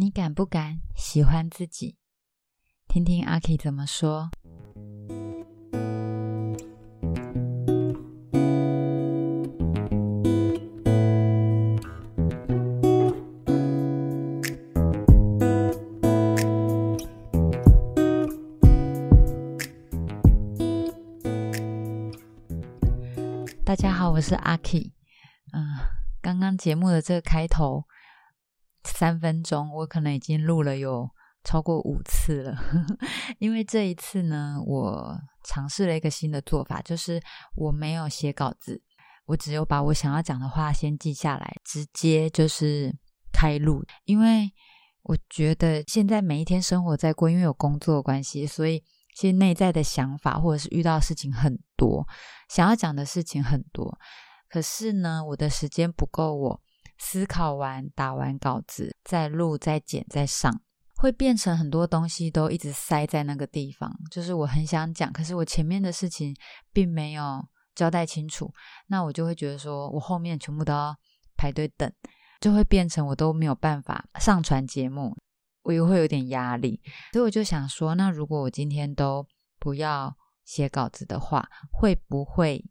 你敢不敢喜欢自己？听听阿 K 怎么说。大家好，我是阿 K。嗯，刚刚节目的这个开头三分钟，我可能已经录了有超过五次了。因为这一次呢，我尝试了一个新的做法，就是我没有写稿子，我只有把我想要讲的话先记下来，直接就是开录。因为我觉得现在每一天生活在过，因为有工作关系，所以。其实内在的想法，或者是遇到事情很多，想要讲的事情很多，可是呢，我的时间不够，我思考完、打完稿子，再录、再剪、再上，会变成很多东西都一直塞在那个地方。就是我很想讲，可是我前面的事情并没有交代清楚，那我就会觉得说我后面全部都要排队等，就会变成我都没有办法上传节目。我也会有点压力，所以我就想说，那如果我今天都不要写稿子的话，会不会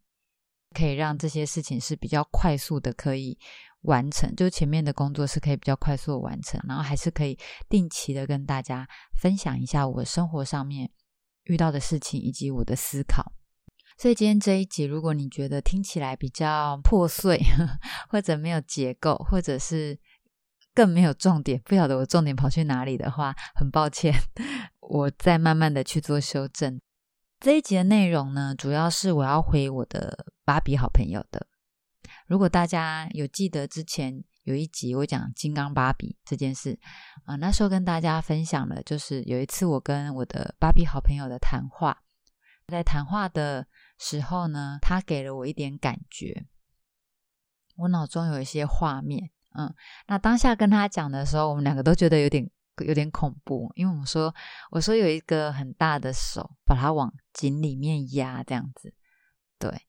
可以让这些事情是比较快速的可以完成？就前面的工作是可以比较快速的完成，然后还是可以定期的跟大家分享一下我生活上面遇到的事情以及我的思考。所以今天这一集，如果你觉得听起来比较破碎，或者没有结构，或者是更没有重点，不晓得我重点跑去哪里的话，很抱歉，我再慢慢的去做修正。这一集的内容呢，主要是我要回我的芭比好朋友的。如果大家有记得之前有一集我讲金刚芭比这件事啊，那时候跟大家分享了，就是有一次我跟我的芭比好朋友的谈话，在谈话的时候呢，他给了我一点感觉，我脑中有一些画面。嗯，那当下跟他讲的时候，我们两个都觉得有点有点恐怖，因为我们说，我说有一个很大的手把它往井里面压，这样子，对。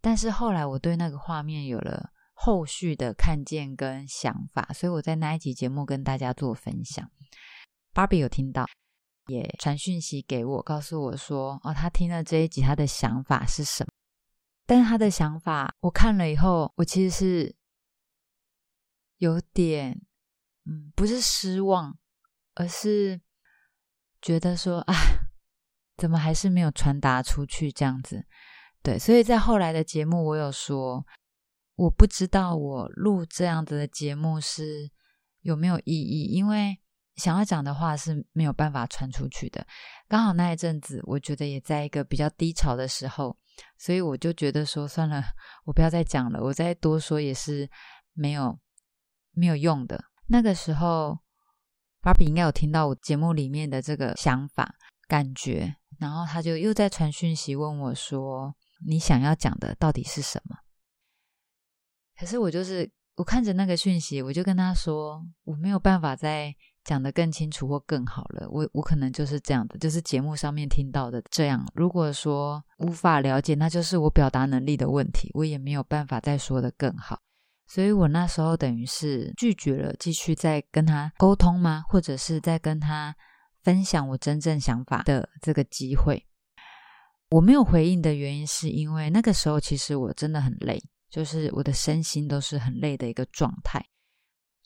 但是后来我对那个画面有了后续的看见跟想法，所以我在那一集节目跟大家做分享。芭比有听到，也传讯息给我，告诉我说，哦，他听了这一集，他的想法是什么？但他的想法，我看了以后，我其实是。有点，嗯，不是失望，而是觉得说，啊，怎么还是没有传达出去这样子？对，所以在后来的节目，我有说，我不知道我录这样子的节目是有没有意义，因为想要讲的话是没有办法传出去的。刚好那一阵子，我觉得也在一个比较低潮的时候，所以我就觉得说，算了，我不要再讲了，我再多说也是没有。没有用的。那个时候，芭比应该有听到我节目里面的这个想法、感觉，然后他就又在传讯息问我说：“你想要讲的到底是什么？”可是我就是我看着那个讯息，我就跟他说：“我没有办法再讲的更清楚或更好了。我我可能就是这样的，就是节目上面听到的这样。如果说无法了解，那就是我表达能力的问题，我也没有办法再说的更好。”所以我那时候等于是拒绝了继续再跟他沟通吗？或者是在跟他分享我真正想法的这个机会？我没有回应的原因是因为那个时候其实我真的很累，就是我的身心都是很累的一个状态。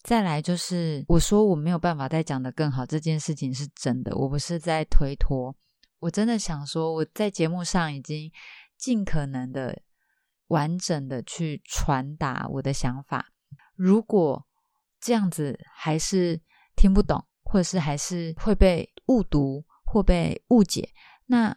再来就是我说我没有办法再讲的更好，这件事情是真的，我不是在推脱，我真的想说我在节目上已经尽可能的。完整的去传达我的想法。如果这样子还是听不懂，或者是还是会被误读或被误解，那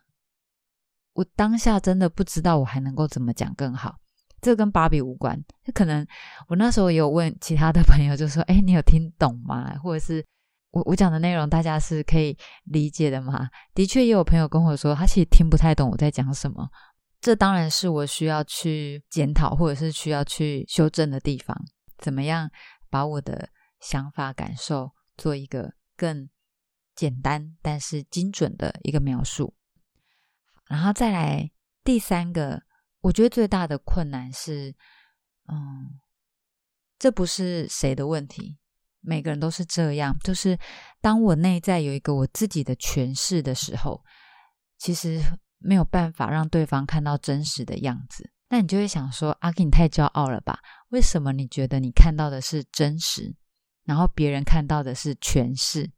我当下真的不知道我还能够怎么讲更好。这跟芭比无关。可能我那时候也有问其他的朋友，就说：“哎，你有听懂吗？或者是我我讲的内容，大家是可以理解的吗？”的确，也有朋友跟我说，他其实听不太懂我在讲什么。这当然是我需要去检讨，或者是需要去修正的地方。怎么样把我的想法、感受做一个更简单但是精准的一个描述？然后再来第三个，我觉得最大的困难是，嗯，这不是谁的问题，每个人都是这样，就是当我内在有一个我自己的诠释的时候，其实没有办法让对方看到真实的样子。那你就会想说：“阿 K，你太骄傲了吧？为什么你觉得你看到的是真实，然后别人看到的是诠释？”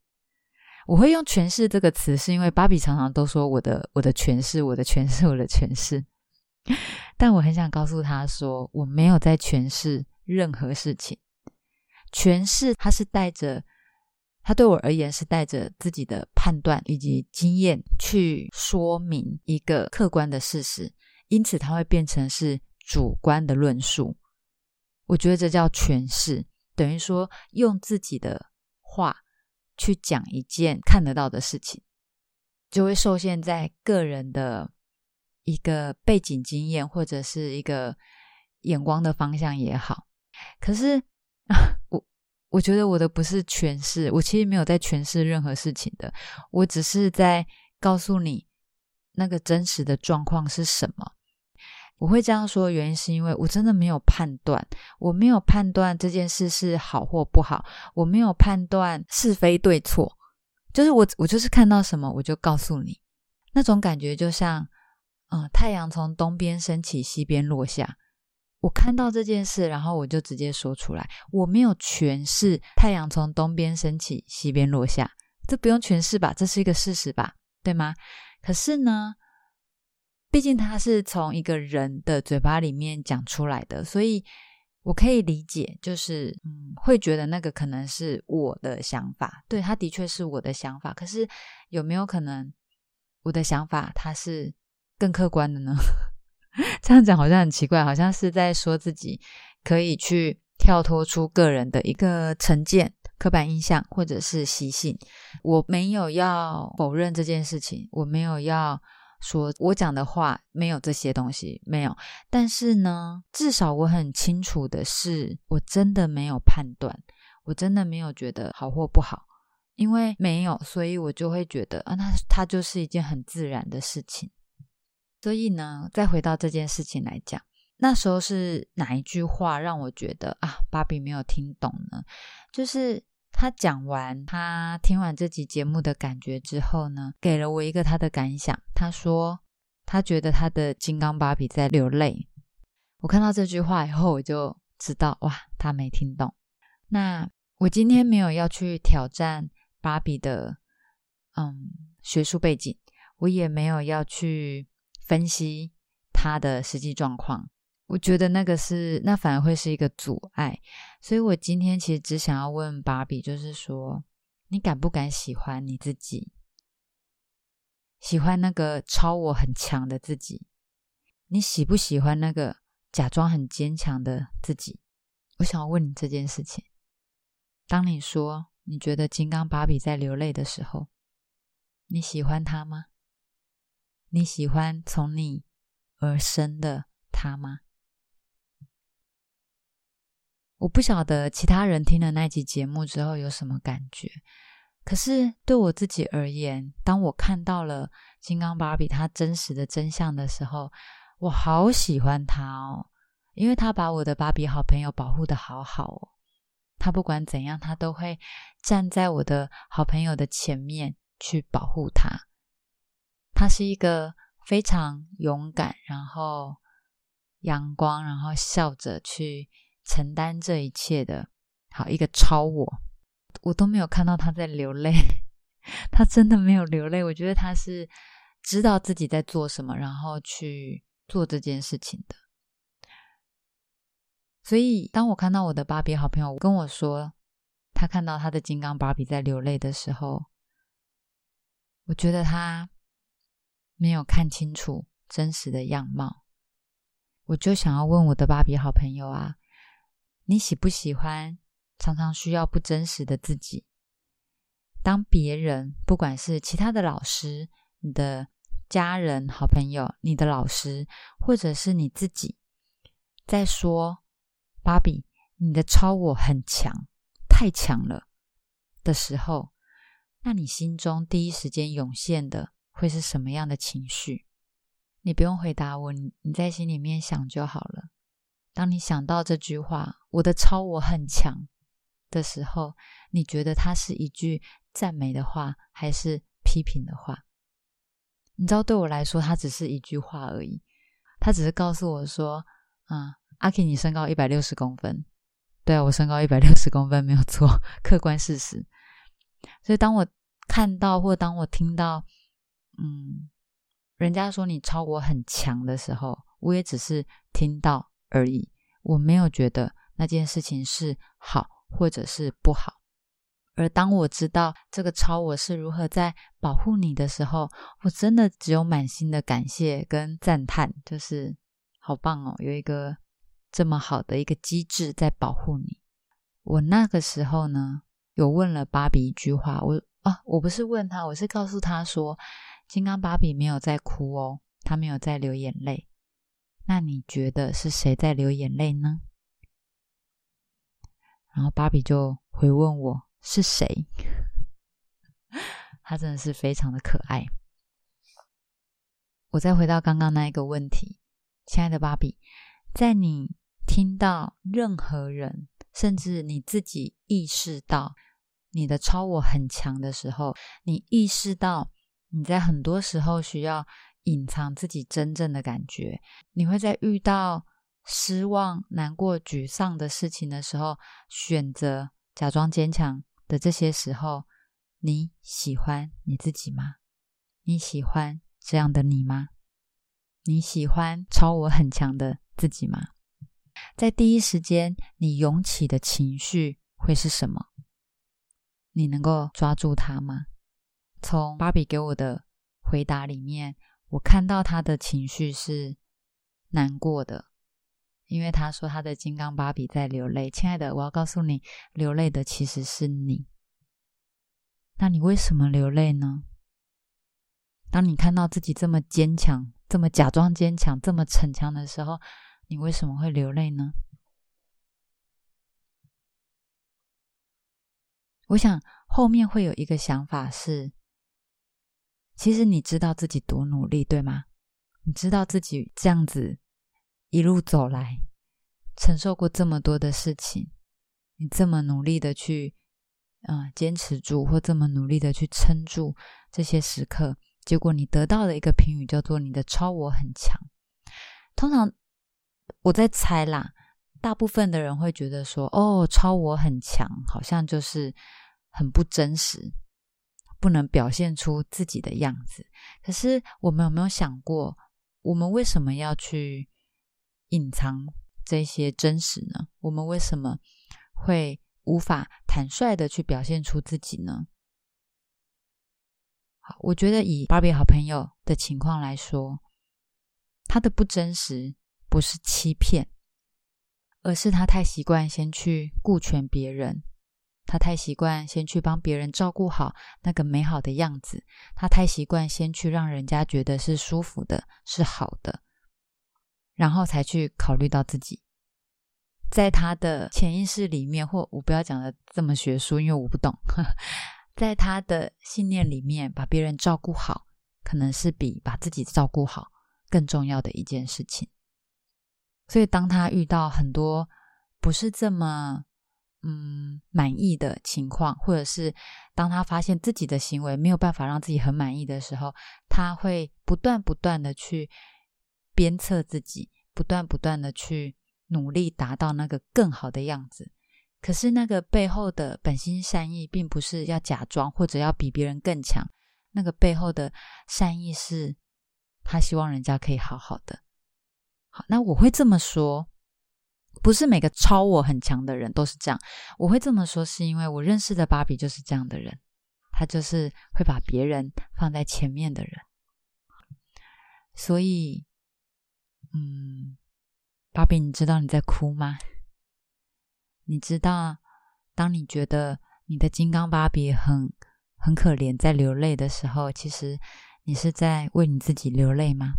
我会用“诠释”这个词，是因为芭比常常都说我的我的诠释，我的诠释，我的诠释。但我很想告诉他说，我没有在诠释任何事情。诠释，它是带着，它对我而言是带着自己的判断以及经验去说明一个客观的事实。因此，它会变成是主观的论述。我觉得这叫诠释，等于说用自己的话去讲一件看得到的事情，就会受限在个人的一个背景经验或者是一个眼光的方向也好。可是，我我觉得我的不是诠释，我其实没有在诠释任何事情的，我只是在告诉你那个真实的状况是什么。我会这样说的原因，是因为我真的没有判断，我没有判断这件事是好或不好，我没有判断是非对错，就是我我就是看到什么我就告诉你，那种感觉就像，嗯，太阳从东边升起，西边落下，我看到这件事，然后我就直接说出来，我没有诠释太阳从东边升起，西边落下，这不用诠释吧，这是一个事实吧，对吗？可是呢？毕竟他是从一个人的嘴巴里面讲出来的，所以我可以理解，就是嗯，会觉得那个可能是我的想法，对他的确是我的想法。可是有没有可能我的想法他是更客观的呢？这样讲好像很奇怪，好像是在说自己可以去跳脱出个人的一个成见、刻板印象或者是习性。我没有要否认这件事情，我没有要。说我讲的话没有这些东西，没有。但是呢，至少我很清楚的是，我真的没有判断，我真的没有觉得好或不好，因为没有，所以我就会觉得啊，那它就是一件很自然的事情。所以呢，再回到这件事情来讲，那时候是哪一句话让我觉得啊，芭比没有听懂呢？就是。他讲完，他听完这集节目的感觉之后呢，给了我一个他的感想。他说，他觉得他的金刚芭比在流泪。我看到这句话以后，我就知道，哇，他没听懂。那我今天没有要去挑战芭比的，嗯，学术背景，我也没有要去分析他的实际状况。我觉得那个是，那反而会是一个阻碍，所以我今天其实只想要问芭比，就是说，你敢不敢喜欢你自己？喜欢那个超我很强的自己？你喜不喜欢那个假装很坚强的自己？我想要问你这件事情。当你说你觉得金刚芭比在流泪的时候，你喜欢他吗？你喜欢从你而生的他吗？我不晓得其他人听了那集节目之后有什么感觉，可是对我自己而言，当我看到了金刚芭比他真实的真相的时候，我好喜欢他哦，因为他把我的芭比好朋友保护的好好哦，他不管怎样，他都会站在我的好朋友的前面去保护他。他是一个非常勇敢，然后阳光，然后笑着去。承担这一切的好一个超我，我都没有看到他在流泪，他真的没有流泪。我觉得他是知道自己在做什么，然后去做这件事情的。所以，当我看到我的芭比好朋友跟我说他看到他的金刚芭比在流泪的时候，我觉得他没有看清楚真实的样貌。我就想要问我的芭比好朋友啊。你喜不喜欢常常需要不真实的自己？当别人，不管是其他的老师、你的家人、好朋友、你的老师，或者是你自己，在说“芭比，你的超我很强，太强了”的时候，那你心中第一时间涌现的会是什么样的情绪？你不用回答我，你你在心里面想就好了。当你想到这句话，我的超我很强，的时候，你觉得它是一句赞美的话，还是批评的话？你知道，对我来说，它只是一句话而已。它只是告诉我说：“啊，阿 K，你身高一百六十公分。”对啊，我身高一百六十公分，没有错，客观事实。所以，当我看到或当我听到，嗯，人家说你超我很强的时候，我也只是听到而已，我没有觉得那件事情是好或者是不好。而当我知道这个超我是如何在保护你的时候，我真的只有满心的感谢跟赞叹，就是好棒哦，有一个这么好的一个机制在保护你。我那个时候呢，有问了芭比一句话，我啊，我不是问他，我是告诉他说，金刚芭比没有在哭哦，他没有在流眼泪。那你觉得是谁在流眼泪呢？然后芭比就回问我。是谁？他真的是非常的可爱。我再回到刚刚那一个问题，亲爱的芭比，在你听到任何人，甚至你自己意识到你的超我很强的时候，你意识到你在很多时候需要隐藏自己真正的感觉，你会在遇到失望、难过、沮丧的事情的时候，选择假装坚强。的这些时候，你喜欢你自己吗？你喜欢这样的你吗？你喜欢超我很强的自己吗？在第一时间，你涌起的情绪会是什么？你能够抓住它吗？从芭比给我的回答里面，我看到他的情绪是难过的。因为他说他的金刚芭比在流泪，亲爱的，我要告诉你，流泪的其实是你。那你为什么流泪呢？当你看到自己这么坚强、这么假装坚强、这么逞强的时候，你为什么会流泪呢？我想后面会有一个想法是：其实你知道自己多努力，对吗？你知道自己这样子。一路走来，承受过这么多的事情，你这么努力的去，嗯，坚持住，或这么努力的去撑住这些时刻，结果你得到的一个评语叫做你的超我很强。通常我在猜啦，大部分的人会觉得说，哦，超我很强，好像就是很不真实，不能表现出自己的样子。可是我们有没有想过，我们为什么要去？隐藏这些真实呢？我们为什么会无法坦率的去表现出自己呢？好，我觉得以芭比好朋友的情况来说，他的不真实不是欺骗，而是他太习惯先去顾全别人，他太习惯先去帮别人照顾好那个美好的样子，他太习惯先去让人家觉得是舒服的，是好的。然后才去考虑到自己，在他的潜意识里面，或我不要讲的这么学术，因为我不懂。在他的信念里面，把别人照顾好，可能是比把自己照顾好更重要的一件事情。所以，当他遇到很多不是这么嗯满意的情况，或者是当他发现自己的行为没有办法让自己很满意的时候，他会不断不断的去。鞭策自己，不断不断的去努力达到那个更好的样子。可是那个背后的本心善意，并不是要假装或者要比别人更强。那个背后的善意是，他希望人家可以好好的。好，那我会这么说，不是每个超我很强的人都是这样。我会这么说，是因为我认识的芭比就是这样的人，他就是会把别人放在前面的人，所以。嗯，芭比，你知道你在哭吗？你知道，当你觉得你的金刚芭比很很可怜，在流泪的时候，其实你是在为你自己流泪吗？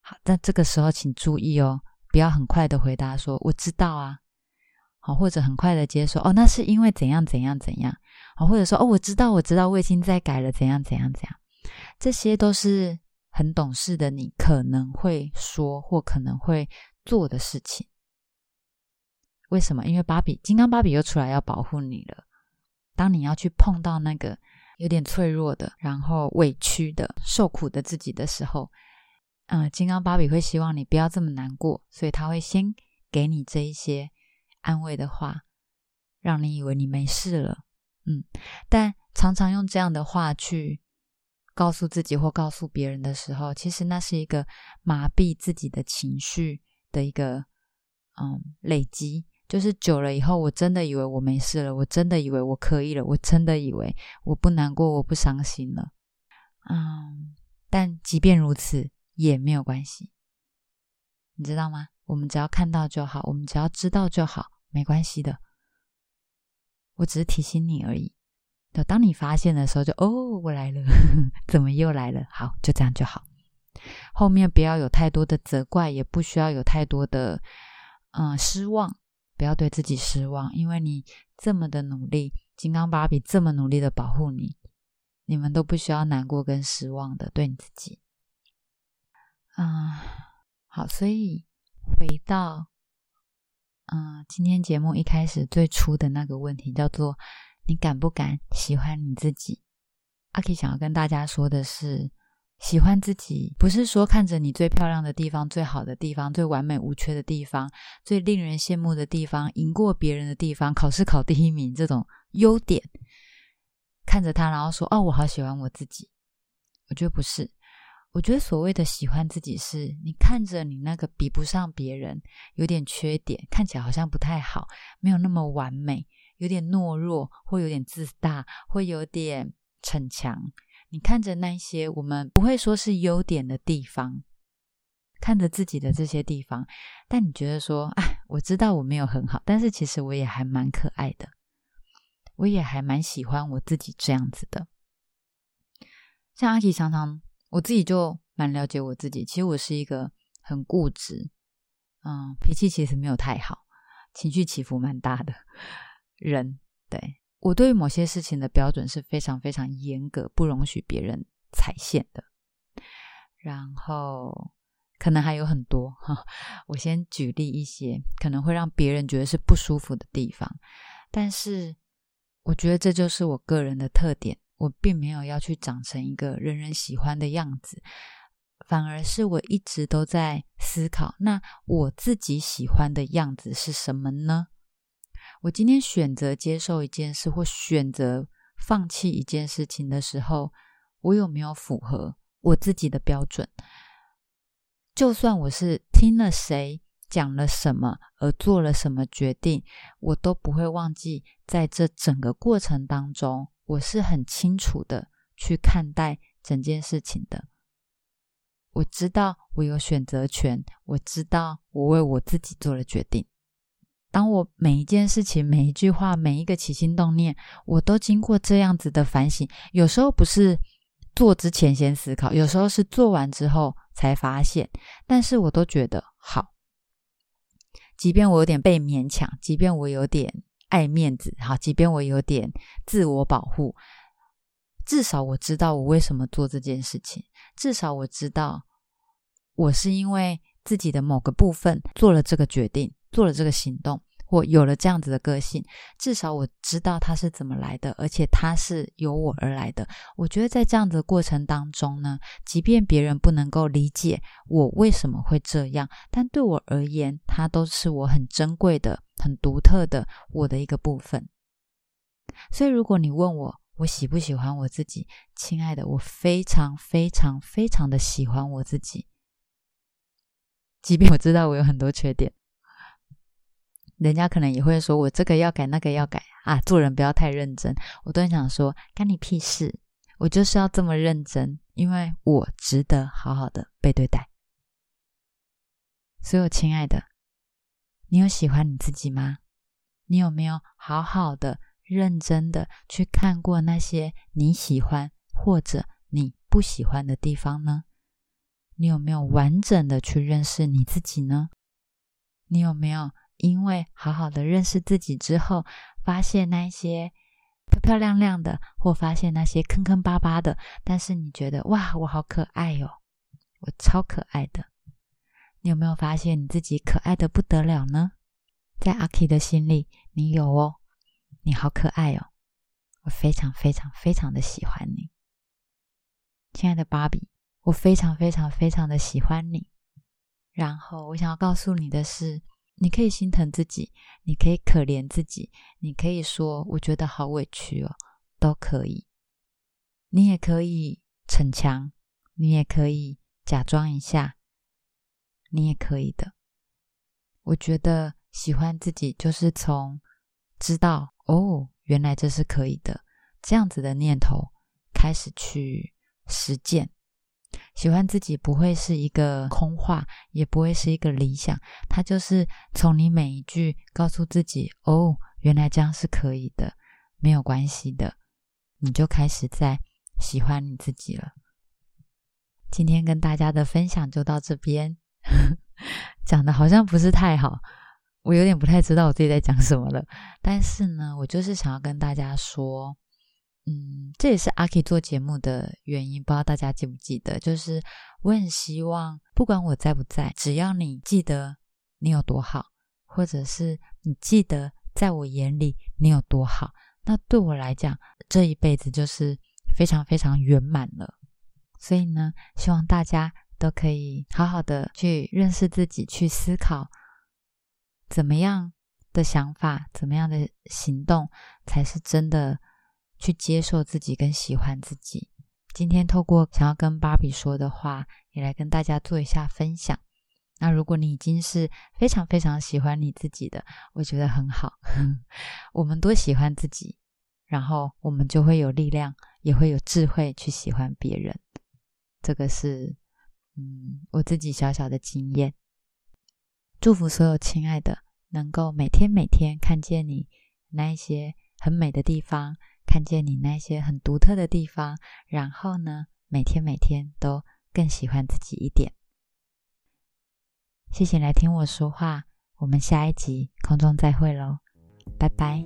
好，但这个时候请注意哦，不要很快的回答说“我知道啊”，好，或者很快的接受“哦，那是因为怎样怎样怎样”，好，或者说“哦，我知道，我知道，我已经在改了，怎样怎样怎样”，这些都是。很懂事的你可能会说或可能会做的事情，为什么？因为芭比金刚芭比又出来要保护你了。当你要去碰到那个有点脆弱的、然后委屈的、受苦的自己的时候，嗯，金刚芭比会希望你不要这么难过，所以他会先给你这一些安慰的话，让你以为你没事了。嗯，但常常用这样的话去告诉自己或告诉别人的时候，其实那是一个麻痹自己的情绪的一个嗯累积。就是久了以后，我真的以为我没事了，我真的以为我可以了，我真的以为我不难过，我不伤心了。嗯，但即便如此也没有关系，你知道吗？我们只要看到就好，我们只要知道就好，没关系的。我只是提醒你而已。就当你发现的时候，就哦，我来了，怎么又来了？好，就这样就好。后面不要有太多的责怪，也不需要有太多的嗯失望。不要对自己失望，因为你这么的努力，金刚芭比这么努力的保护你，你们都不需要难过跟失望的，对你自己。嗯，好，所以回到嗯今天节目一开始最初的那个问题，叫做你敢不敢喜欢你自己？阿 K 想要跟大家说的是。喜欢自己，不是说看着你最漂亮的地方、最好的地方、最完美无缺的地方、最令人羡慕的地方、赢过别人的地方、考试考第一名这种优点，看着他，然后说：“哦，我好喜欢我自己。”我觉得不是，我觉得所谓的喜欢自己，是你看着你那个比不上别人、有点缺点、看起来好像不太好、没有那么完美、有点懦弱，或有点自大，会有点逞强。你看着那些我们不会说是优点的地方，看着自己的这些地方，但你觉得说，哎，我知道我没有很好，但是其实我也还蛮可爱的，我也还蛮喜欢我自己这样子的。像阿奇常常，我自己就蛮了解我自己，其实我是一个很固执，嗯，脾气其实没有太好，情绪起伏蛮大的 人，对。我对于某些事情的标准是非常非常严格，不容许别人踩线的。然后可能还有很多哈，我先举例一些可能会让别人觉得是不舒服的地方。但是我觉得这就是我个人的特点，我并没有要去长成一个人人喜欢的样子，反而是我一直都在思考，那我自己喜欢的样子是什么呢？我今天选择接受一件事，或选择放弃一件事情的时候，我有没有符合我自己的标准？就算我是听了谁讲了什么而做了什么决定，我都不会忘记，在这整个过程当中，我是很清楚的去看待整件事情的。我知道我有选择权，我知道我为我自己做了决定。当我每一件事情、每一句话、每一个起心动念，我都经过这样子的反省。有时候不是做之前先思考，有时候是做完之后才发现。但是我都觉得好，即便我有点被勉强，即便我有点爱面子，好，即便我有点自我保护，至少我知道我为什么做这件事情。至少我知道，我是因为自己的某个部分做了这个决定。做了这个行动，我有了这样子的个性，至少我知道它是怎么来的，而且它是由我而来的。我觉得在这样的过程当中呢，即便别人不能够理解我为什么会这样，但对我而言，它都是我很珍贵的、很独特的我的一个部分。所以，如果你问我我喜不喜欢我自己，亲爱的，我非常非常非常的喜欢我自己，即便我知道我有很多缺点。人家可能也会说，我这个要改，那个要改啊，做人不要太认真。我都很想说，干你屁事！我就是要这么认真，因为我值得好好的被对待。所有亲爱的，你有喜欢你自己吗？你有没有好好的、认真的去看过那些你喜欢或者你不喜欢的地方呢？你有没有完整的去认识你自己呢？你有没有？因为好好的认识自己之后，发现那些漂漂亮亮的，或发现那些坑坑巴巴的，但是你觉得哇，我好可爱哟，我超可爱的。你有没有发现你自己可爱的不得了呢？在阿 K 的心里，你有哦，你好可爱哦，我非常非常非常的喜欢你，亲爱的芭比，我非常非常非常的喜欢你。然后我想要告诉你的是，你可以心疼自己，你可以可怜自己，你可以说我觉得好委屈哦，都可以。你也可以逞强，你也可以假装一下，你也可以的。我觉得喜欢自己就是从知道哦，原来这是可以的这样子的念头开始去实践。喜欢自己不会是一个空话，也不会是一个理想，它就是从你每一句告诉自己哦，原来这样是可以的，没有关系的，你就开始在喜欢你自己了。今天跟大家的分享就到这边，讲的好像不是太好，我有点不太知道我自己在讲什么了。但是呢，我就是想要跟大家说。嗯，这也是阿 K 做节目的原因，不知道大家记不记得？就是我很希望，不管我在不在，只要你记得你有多好，或者是你记得在我眼里你有多好，那对我来讲，这一辈子就是非常非常圆满了。所以呢，希望大家都可以好好的去认识自己，去思考怎么样的想法，怎么样的行动才是真的。去接受自己跟喜欢自己。今天透过想要跟芭比说的话，也来跟大家做一下分享。那如果你已经是非常非常喜欢你自己的，我觉得很好。我们多喜欢自己，然后我们就会有力量，也会有智慧去喜欢别人。这个是嗯我自己小小的经验。祝福所有亲爱的，能够每天每天看见你那一些很美的地方。看见你那些很独特的地方，然后呢，每天每天都更喜欢自己一点。谢谢来听我说话，我们下一集空中再会喽，拜拜。